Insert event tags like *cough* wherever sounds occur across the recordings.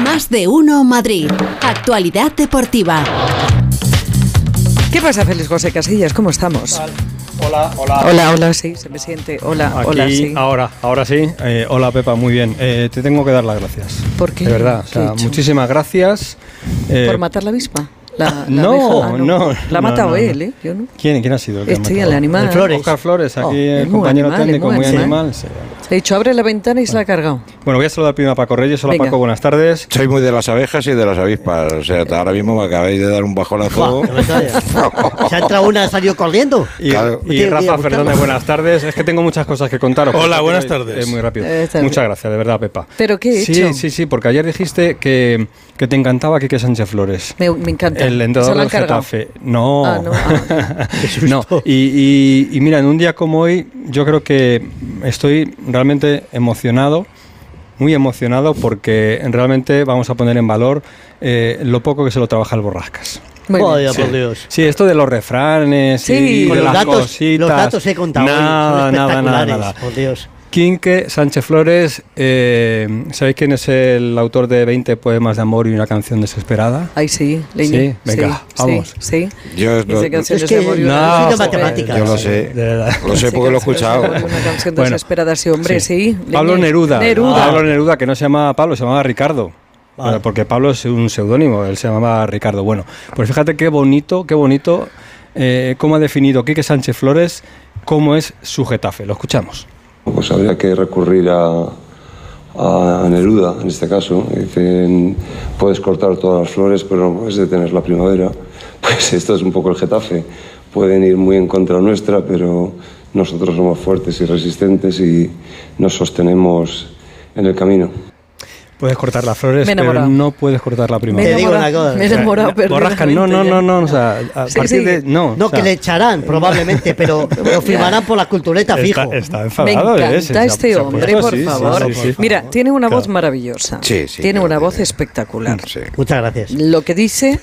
Más de uno Madrid. Actualidad deportiva. ¿Qué pasa, Félix José Casillas? ¿Cómo estamos? Hola, hola. Hola, hola, sí, se me siente. Hola, Aquí, hola, sí. ahora, ahora sí. Eh, hola Pepa, muy bien. Eh, te tengo que dar las gracias. ¿Por qué? De verdad, o ¿Qué he sea, muchísimas gracias. Eh, ¿Por matar la avispa? La, la no, abeja? Ah, no, La ha matado no, no. él, ¿eh? Yo no. ¿Quién, ¿Quién ha sido el que ha Este, matado? el animal. El Flores. Oscar Flores, aquí Oh, el compañero animal, técnico, muy animal. animal. sí. Le he dicho, abre la ventana y se la ha cargado. Bueno, voy a saludar primero a Paco Reyes. Hola Venga. Paco, buenas tardes. Soy muy de las abejas y de las avispas. O sea, ahora mismo me acabáis de dar un bajonazo. *laughs* Se ha entrado una, ha salido corriendo. Y, Claro. y Rafa. Fernández, buenas tardes. Es que tengo muchas cosas que contaros. Hola, porque buenas tardes. Es muy rápido. Eh. Muchas gracias, de verdad, Pepa. ¿Pero qué he sí, hecho? Sí, sí, porque ayer dijiste que, que te encantaba Quique Sánchez Flores. Me, me encanta. El entrenador del. Getafe. No. Ah, no, *laughs* ah. No, Y, y- y mira, en un día como hoy, yo creo que estoy realmente emocionado, muy emocionado, porque realmente vamos a poner en valor eh, lo poco que se lo trabaja el Borrascas. Muy bien. Vaya, por Dios. Sí, esto de los refranes Sí. y los las datos, cositas. los datos he contado hoy, nada, son nada, nada, nada. por Dios. Quinque Sánchez Flores, eh, ¿sabéis quién es el autor de 20 poemas de amor y una canción desesperada? Ay, sí. Sí, venga, sí, vamos. Sí, sí. Yo canciones Es que de amor y no, una- matemáticas. yo lo sé. De verdad. Lo sé porque lo he escuchado. Una canción Bueno, desesperada, sí, hombre, sí. Pablo. Neruda. Neruda. Pablo Neruda, que no se llamaba Pablo, se llamaba Ricardo. Vale. Bueno, Porque Pablo es un seudónimo, él se llamaba Ricardo. Bueno, pues fíjate qué bonito, qué bonito, eh, cómo ha definido Quique Sánchez Flores cómo es su Getafe. Lo escuchamos. Pues habría que recurrir a, Neruda, en este caso. Dicen, puedes cortar todas las flores, pero no puedes detener la primavera. *laughs* Pues esto es un poco el Getafe. Pueden ir muy en contra nuestra, pero nosotros somos fuertes y resistentes y nos sostenemos en el camino. Puedes cortar las flores, Me pero no puedes cortar la Me primavera. Te digo una cosa. me he enamorado, Borrasca, no, no, no, no, o sea, a Sí, partir sí. de... No, No, o sea, que le echarán probablemente, *laughs* pero lo firmarán por la cultureta fijo. Está, está Me enfadado, encanta ¿eh? Ha- este hombre, por sí, favor. sí, sí. Mira, tiene una voz maravillosa. Sí, sí, Tiene una voz espectacular. Sí. Muchas gracias. Lo que dice,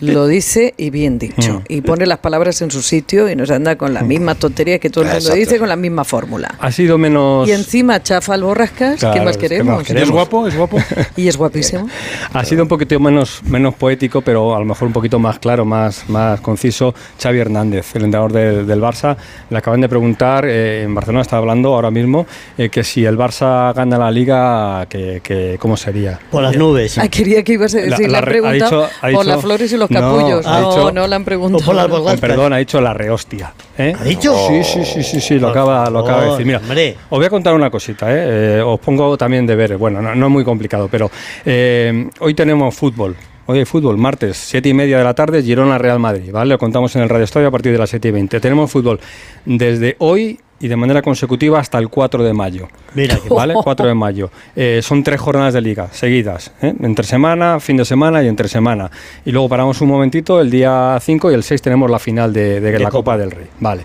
lo dice y bien dicho. Mm. Y pone las palabras en su sitio y nos anda con la misma tontería que todo el mundo Exacto. dice, con la misma fórmula. Ha sido menos... Y encima chafa al borrascas, Claro, ¿qué más es que queremos? más queremos. ¿Es guapo? ¿Es guapo? *laughs* Y es guapísimo. Ha sido un poquito menos, menos poético, pero a lo mejor un poquito más claro, más, más conciso. Xavi Hernández, el entrenador de- del Barça, le acaban de preguntar, eh, en Barcelona está hablando ahora mismo, eh, que si el Barça gana la Liga, que, que- ¿cómo sería? Por las nubes. Ah, quería que ibas a decir, La- le la han re- ha preguntado dicho- ha por las flores y los No, capullos. ha No, dicho- no le han preguntado. por las perdón, ha dicho la rehostia. ¿eh? ¿Ha dicho? Sí, sí, sí, sí, sí, lo acaba, lo acaba de favor, decir. Mira, hombre. os voy a contar una cosita, ¿eh? Eh, os pongo también deberes. Bueno, no, no es muy complicado, pero eh, hoy tenemos fútbol. Hoy hay fútbol, martes, 7 y media de la tarde, Girona Real Madrid, ¿vale? Lo contamos en el Radio Estadio a partir de las 7 y 20. Tenemos fútbol desde hoy y de manera consecutiva hasta el 4 de mayo. Mira *laughs* ¿Vale? 4 de mayo. Eh, son tres jornadas de liga seguidas, ¿eh? entre semana, fin de semana y entre semana. Y luego paramos un momentito, el día 5 y el 6 tenemos la final de, de la Copa. del Rey. Vale.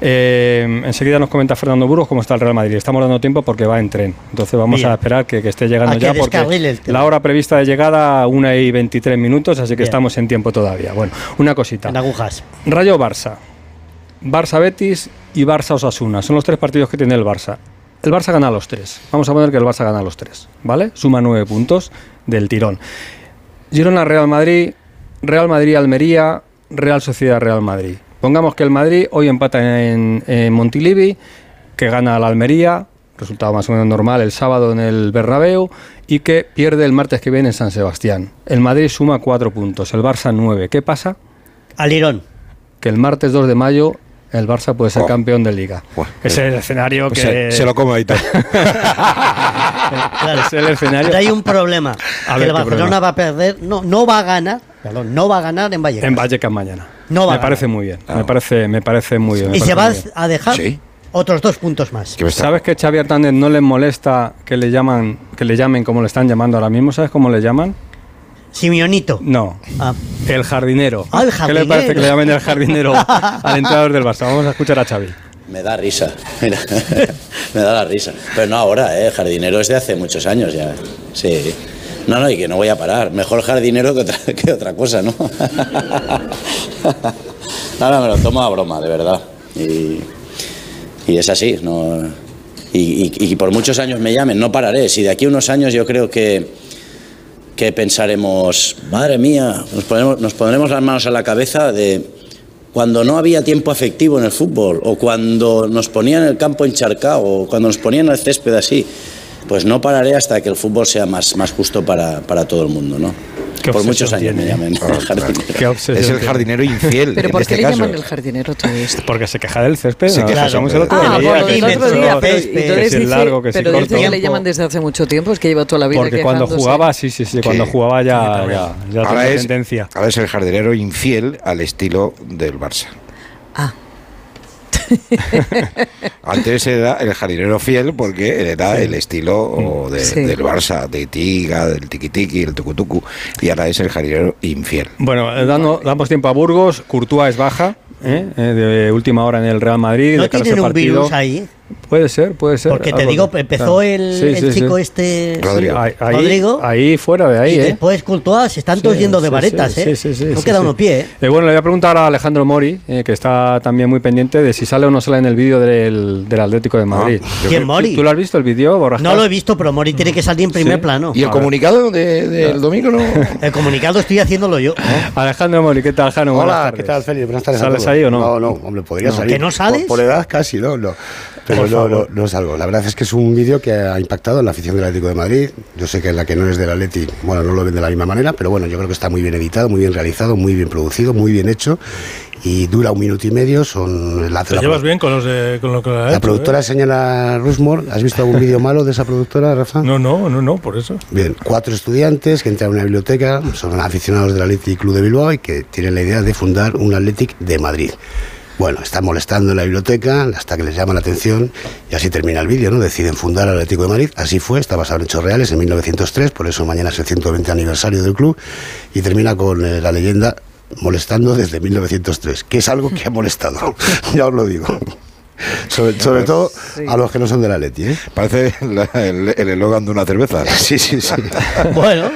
Eh, enseguida nos comenta Fernando Burgos cómo está el Real Madrid. Estamos dando tiempo porque va en tren. Entonces vamos Bien. a esperar que, que esté llegando ya porque la hora prevista de llegada 1 y 23 minutos, así que Bien. estamos en tiempo todavía. Bueno, una cosita. en agujas. Rayo Barça, Barça Betis y Barça Osasuna. Son los tres partidos que tiene el Barça. El Barça gana los tres. Vamos a poner que el Barça gana los tres, ¿vale? Suma nueve puntos del tirón. Girona Real Madrid, Real Madrid Almería, Real Sociedad Real Madrid. Pongamos que el Madrid hoy empata en, en Montilivi, que gana al Almería, resultado más o menos normal el sábado en el Bernabéu, y que pierde el martes que viene en San Sebastián. El Madrid suma cuatro puntos, el Barça nueve. ¿Qué pasa? Alirón. que el martes 2 de mayo el Barça puede ser Oh. campeón de liga. Buah, Ese es el escenario que... Se, se lo como ahí todo. *laughs* Claro. es el escenario... Pero hay un problema. A que ver, el ¿qué Barcelona problema? va a perder, no, no va a ganar, perdón, no va a ganar en Vallecas. En Vallecas mañana. No va me a parece ganar. muy bien. Me parece, me parece muy bien. y se va a dejar Sí. otros dos puntos más. ¿Sabes que Xavi Hernández no les molesta que le llaman, que le llamen como le están llamando ahora mismo? ¿Sabes cómo le llaman? Simeonito. No. Ah, El jardinero. Ah, el ¿Qué le parece que le llamen el jardinero *laughs* al entrenador del Barça? Vamos a escuchar a Xavi. Me da risa, *laughs* mira, *laughs* me da la risa. Pero no ahora, ¿eh? Jardinero es de hace muchos años ya. Sí. No, no, y que no voy a parar. Mejor jardinero que otra, que otra cosa, ¿no? No, no, me lo tomo a broma, de verdad. Y, y es así, ¿no? Y, y- y por muchos años me llamen, no pararé. Si de aquí a unos años yo creo que, que pensaremos, madre mía, nos, ponemos, nos pondremos las manos a la cabeza de cuando no había tiempo efectivo en el fútbol, o cuando nos ponían el campo encharcado, o cuando nos ponían el césped así. Pues no pararé hasta que el fútbol sea más, más justo para, para todo el mundo, ¿no? Por muchos años me tiene, llamen *laughs* jardinero. Qué obsesión Es el tiene. jardinero infiel. ¿Pero en por este qué le caso. llaman el jardinero todo esto? *laughs* Porque se queja del césped. Se queja, sí, el otro Ah, día, que el otro día, pero, entonces dice, largo, que si pero corto. dice que le llaman desde hace mucho tiempo, es que lleva toda la vida Porque cuando jugaba, sí, sí, sí, cuando jugaba ya, ya, ya Ahora tenía es, tendencia. ahora es el jardinero infiel al estilo del Barça. Ah, *laughs* Antes era el jardinero fiel porque era el estilo de- Sí. del Barça, de Tiga, del Tiki-Tiki, el Tucutucu, y ahora es el jardinero infiel. Bueno, eh, dando- damos tiempo a Burgos. Courtois es baja, ¿eh? Eh, de última hora en el Real Madrid. ¿No de tienen un partido. virus ahí? Puede ser, puede ser. Porque te digo, de- empezó claro. el, Sí, el sí, chico sí. este... Rodrigo. Ahí, ahí- Rodrigo. ahí fuera de ahí, y ¿eh? después Courtois, se están todos yendo de sí, varetas, sí, ¿eh? sí, sí, no sí, queda sí. uno pie, ¿eh? Eh, bueno, le voy a preguntar a Alejandro Mori, eh, que está también muy pendiente de si sale o no sale en el vídeo del, del Atlético de Madrid. yo ¿Quién, creo- Mori? ¿Tú, lo has visto el vídeo, Borja? No lo he visto, pero Mori tiene que salir en primer Sí. plano. ¿Y el comunicado de- del domingo no? *laughs* El comunicado estoy haciéndolo yo. *laughs* Alejandro Mori, ¿qué tal, Jano? Hola. ¿qué tal, Félix? Buenas tardes. ¿Sales ahí o no? No, no, hombre, podría No. salir. ¿Que no sales? Por, por edad casi, no, no. Pero no, no, no salgo. La verdad es que es un vídeo que ha impactado en la afición del Atlético de Madrid. Yo sé que la que no es del Atleti, bueno, no lo ven de la misma manera, pero bueno, yo creo que está muy bien editado, muy bien realizado, muy bien producido, muy bien hecho y dura un minuto y medio. Son la, Te la- llevas bien con, los de, con lo que la hecho, productora ¿eh? señala Rusmore. ¿Has visto algún vídeo malo de esa productora, Rafa? No, no, no, no, por eso. Bien, cuatro estudiantes que entran a una biblioteca, son aficionados del Athletic Club de Bilbao y que tienen la idea de fundar un Athletic de Madrid. Bueno, están molestando en la biblioteca hasta que les llama la atención y así termina el vídeo, ¿no? Deciden fundar el Atlético de Madrid, así fue, está basado en hechos reales en 1903, por eso mañana es el 120 aniversario del club y termina con eh, la leyenda molestando desde 1903, que es algo que ha molestado, *laughs* ya os lo digo. Sobre, sobre todo a los que no son del Atleti, ¿eh? Parece la- el el eslogan de una cerveza. *laughs* Sí, sí, sí. Bueno,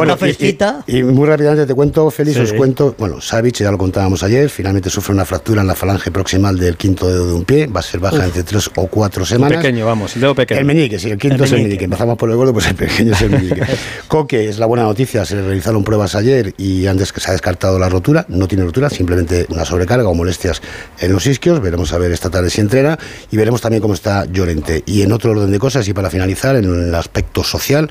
una y- fresquita. Y, y muy rápidamente te cuento, Félix, Sí. os cuento, bueno, Savic, ya lo contábamos ayer, finalmente sufre una fractura en la falange proximal del quinto dedo de un pie, va a ser baja entre tres o cuatro semanas. Pequeño, vamos, el dedo pequeño. El meñique, sí, el quinto El es el meñique. meñique. Empezamos por el gordo, pues el pequeño es el meñique. *laughs* Coque es la buena noticia, se le realizaron pruebas ayer y antes que se ha descartado la rotura, no tiene rotura, simplemente una sobrecarga o molestias en los isquios. Veremos a ver esta tarde si entrena y veremos también cómo está Llorente. Y en otro orden de cosas, y para finalizar, en el aspecto social,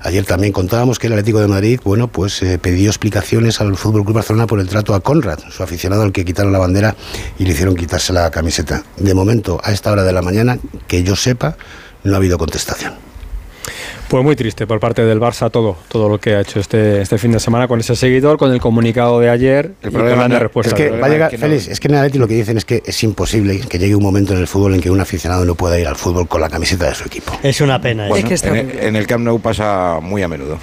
ayer también contábamos que el Atlético de Madrid, bueno, pues eh, pidió explicaciones al Fútbol Club Barcelona por el trato a Conrad, su aficionado al que quitaron la bandera y le hicieron quitarse la camiseta. De momento, a esta hora de la mañana, que yo sepa, no ha habido contestación. Pues muy triste por parte del Barça todo, todo lo que ha hecho este, este fin de semana con ese seguidor, con el comunicado de ayer El y problema con la no- de respuesta. Es que va a llegar, es que no- Félix, es que en el Atleti lo que dicen es que es imposible que llegue un momento en el fútbol en que un aficionado no pueda ir al fútbol con la camiseta de su equipo. Es una pena, ¿eh? Bueno, que está en el Camp Nou pasa muy a menudo.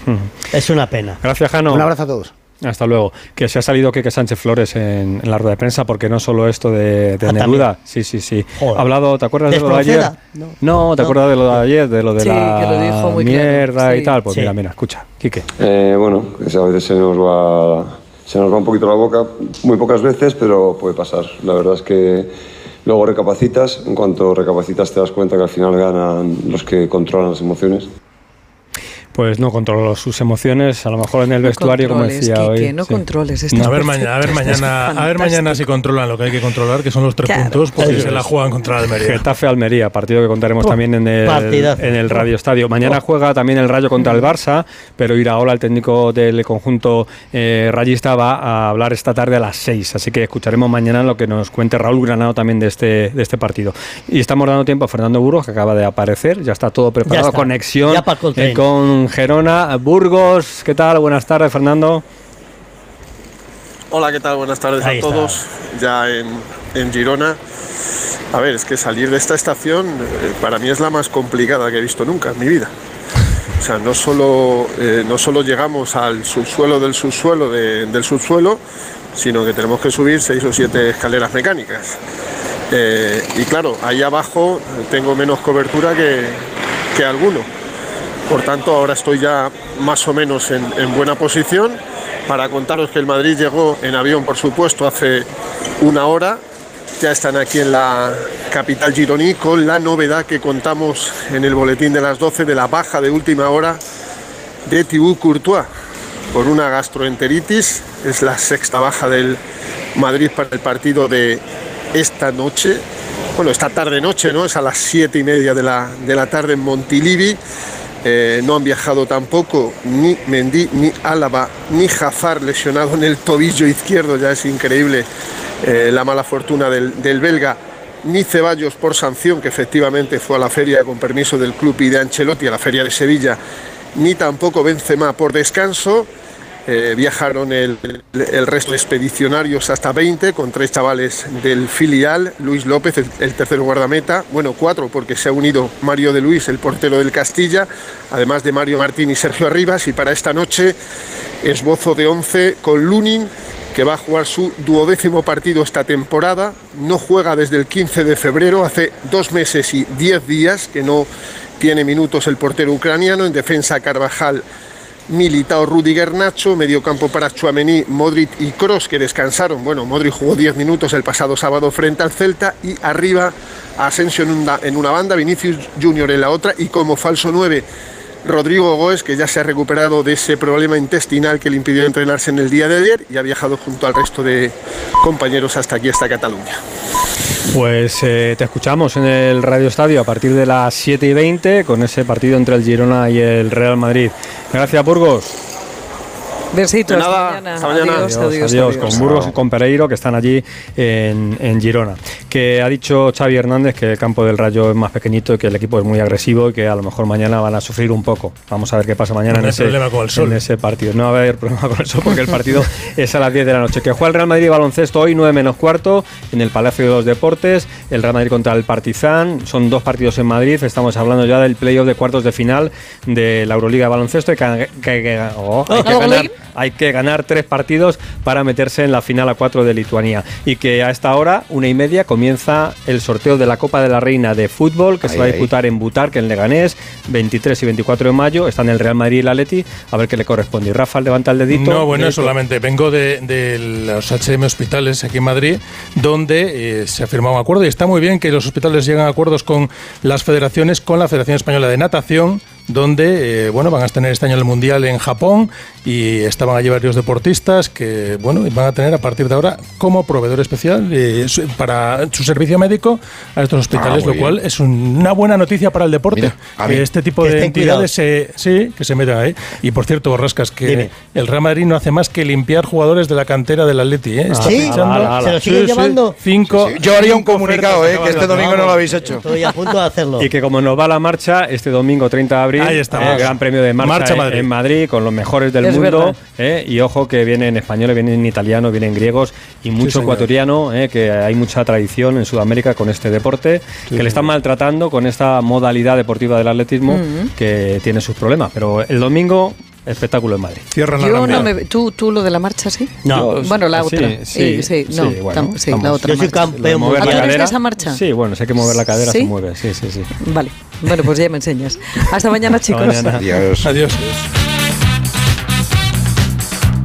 es una pena. Gracias, Jano. Un abrazo a todos. Hasta luego. Que se ha salido Keke Sánchez Flores en, en la rueda de prensa, porque no solo esto de, de Ah, Neruda. Sí, sí, sí. Joder. Ha hablado, ¿te acuerdas de lo de ayer? No, No. ¿te No. acuerdas de lo de ayer? De lo de Sí, la que lo dijo muy claro, mierda sí. y tal. Pues Sí. mira, mira, escucha, Quique. Eh, bueno, a veces se nos va se nos va un poquito la boca, muy pocas veces, pero puede pasar. La verdad es que luego recapacitas, en cuanto recapacitas te das cuenta que al final ganan los que controlan las emociones. Pues no controló sus emociones, a lo mejor en el No vestuario, como decía hoy. No sí. controles, A ver, *laughs* mañana, a ver mañana, a ver mañana si controlan lo que hay que controlar, que son los tres Claro. puntos, porque se la juegan contra el Almería. Getafe Almería, partido que contaremos Oh, también en el, partidazo. en el Radio Estadio. Mañana Oh. juega también el Rayo contra el Barça, pero Iraola, el técnico del conjunto eh, rayista, va a hablar esta tarde a las 6. Así que escucharemos mañana lo que nos cuente Raúl Granado también de este, de este partido. Y estamos dando tiempo a Fernando Burgos, que acaba de aparecer. Ya está todo preparado. está. Conexión Ya eh, con Gerona. Burgos, ¿qué tal? Buenas tardes, Fernando. Hola, ¿qué tal? Buenas tardes Ahí a está. todos. Ya en, en Girona. A ver, es que salir de esta estación eh, para mí es la más complicada que he visto nunca en mi vida. O sea, no solo, eh, no solo llegamos al subsuelo del subsuelo de- del subsuelo, sino que tenemos que subir seis o siete escaleras mecánicas. Eh, y claro, ahí abajo tengo menos cobertura que, que alguno. Por tanto, ahora estoy ya más o menos en, en buena posición para contaros que el Madrid llegó en avión, por supuesto, hace una hora. Ya están aquí en la capital gironí con la novedad que contamos en el boletín de las 12 de la baja de última hora de Thibaut Courtois por una gastroenteritis. Es la sexta baja del Madrid para el partido de esta noche. Bueno, esta tarde-noche, ¿no? Es a las siete y media de la, de la tarde en Montilivi. Eh, no han viajado tampoco ni Mendy, ni Álava, ni Hazard lesionado en el tobillo izquierdo. Ya es increíble eh, la mala fortuna del, del belga ni Ceballos por sanción, que efectivamente fue a la feria con permiso del club y de Ancelotti, a la feria de Sevilla, ni tampoco Benzema por descanso. Eh, viajaron el, resto de expedicionarios hasta 20 con tres chavales del filial, Luis López, el, el tercer guardameta, bueno, cuatro porque se ha unido Mario de Luis, el portero del Castilla, además de Mario Martín y Sergio Arribas, y para esta noche esbozo de 11 con Lunin, que va a jugar su duodécimo partido esta temporada. No juega desde el 15 de febrero, hace dos meses y diez días que no tiene minutos el portero ucraniano. En defensa Carvajal, Militao, Rudiger, Nacho. Medio campo para Chuamení, Modric y Cross que descansaron. Bueno, Modric jugó 10 minutos el pasado sábado frente al Celta. Y arriba Asensio en una, en una banda, Vinicius Junior en la otra. Y como falso 9 Rodrigo Goes, que ya se ha recuperado de ese problema intestinal que le impidió entrenarse en el día de ayer y ha viajado junto al resto de compañeros hasta aquí, hasta Cataluña. Pues eh, te escuchamos en el Radio Estadio a partir de las 7 y 20 con ese partido entre el Girona y el Real Madrid. Gracias, Burgos. Besitos. De nada, hasta mañana. hasta mañana. Adiós, Adiós, adiós, adiós, adiós. con Burgos y con Pereiro que están allí en, en Girona. Que ha dicho Xavi Hernández que el campo del Rayo es más pequeñito y que el equipo es muy agresivo y que a lo mejor mañana van a sufrir un poco. Vamos a ver qué pasa mañana No en ese, problema con el sol. en ese partido. No va a haber problema con el sol porque el partido *laughs* es a las 10 de la noche. Que juega el Real Madrid baloncesto hoy 9 menos cuarto en el Palacio de los Deportes. El Real Madrid contra el Partizan. Son dos partidos en Madrid. Estamos hablando ya del playoff de cuartos de final de la Euroliga de baloncesto. Hay que, que- que- oh, hay que ganar hay que ganar tres partidos para meterse en la final a cuatro de Lituania. Y que a esta hora, una y media, comienza el sorteo de la Copa de la Reina de fútbol que se Ahí, va a ahí. disputar en Butarque, en Leganés, 23 y 24 de mayo. Están el Real Madrid y el Atleti. A ver qué le corresponde. Y Rafa levanta el dedito. No, bueno, Dedito. solamente vengo de, de los HM Hospitales aquí en Madrid, donde eh, se ha firmado un acuerdo y está muy bien que los hospitales lleguen a acuerdos con las federaciones, con la Federación Española de Natación, donde eh, bueno van a tener este año el mundial en Japón y estaban allí varios deportistas que bueno van a tener a partir de ahora como proveedor especial eh, para su servicio médico a estos hospitales, Ah, lo cual bien. es un- una buena noticia para el deporte. Mira, a que mí- este tipo que de entidades se, sí que se metan ahí. Y por cierto, Borrascas, que Dime. el Real Madrid no hace más que limpiar jugadores de la cantera del Atleti. ¿eh? Está ¿Sí? fichando- Ala, ala. ¿Se lo siguen llevando? Cinco. Yo haría un comunicado, ofertas eh, que este domingo no lo habéis hecho. Estoy a punto de hacerlo. Y que como nos va la marcha, este domingo 30 de abril, Ahí estamos. eh, Gran Premio de marcha, Marcha en- Madrid. en Madrid con los mejores del Es mundo. eh, y ojo que vienen españoles, vienen italianos, vienen griegos y mucho señor. ecuatoriano, eh, que hay mucha tradición en Sudamérica con este deporte, que le están maltratando con esta modalidad deportiva del atletismo que tiene sus problemas. Pero el domingo, espectáculo en Madrid. Cierran la Yo Alhambra. no me, ¿tú, tú lo de la marcha, sí. No. Yo- Bueno, la sí, otra. Sí, Sí, sí, no, bueno, tam- sí, la otra Yo soy marcha. Campeón mover ¿A la tú eres de cadera. esa marcha? Sí, bueno, sé que mover la cadera ¿Sí? se mueve, sí, sí, sí. Vale. Bueno, pues ya me enseñas. Hasta mañana, chicos. mañana. Adiós. Adiós.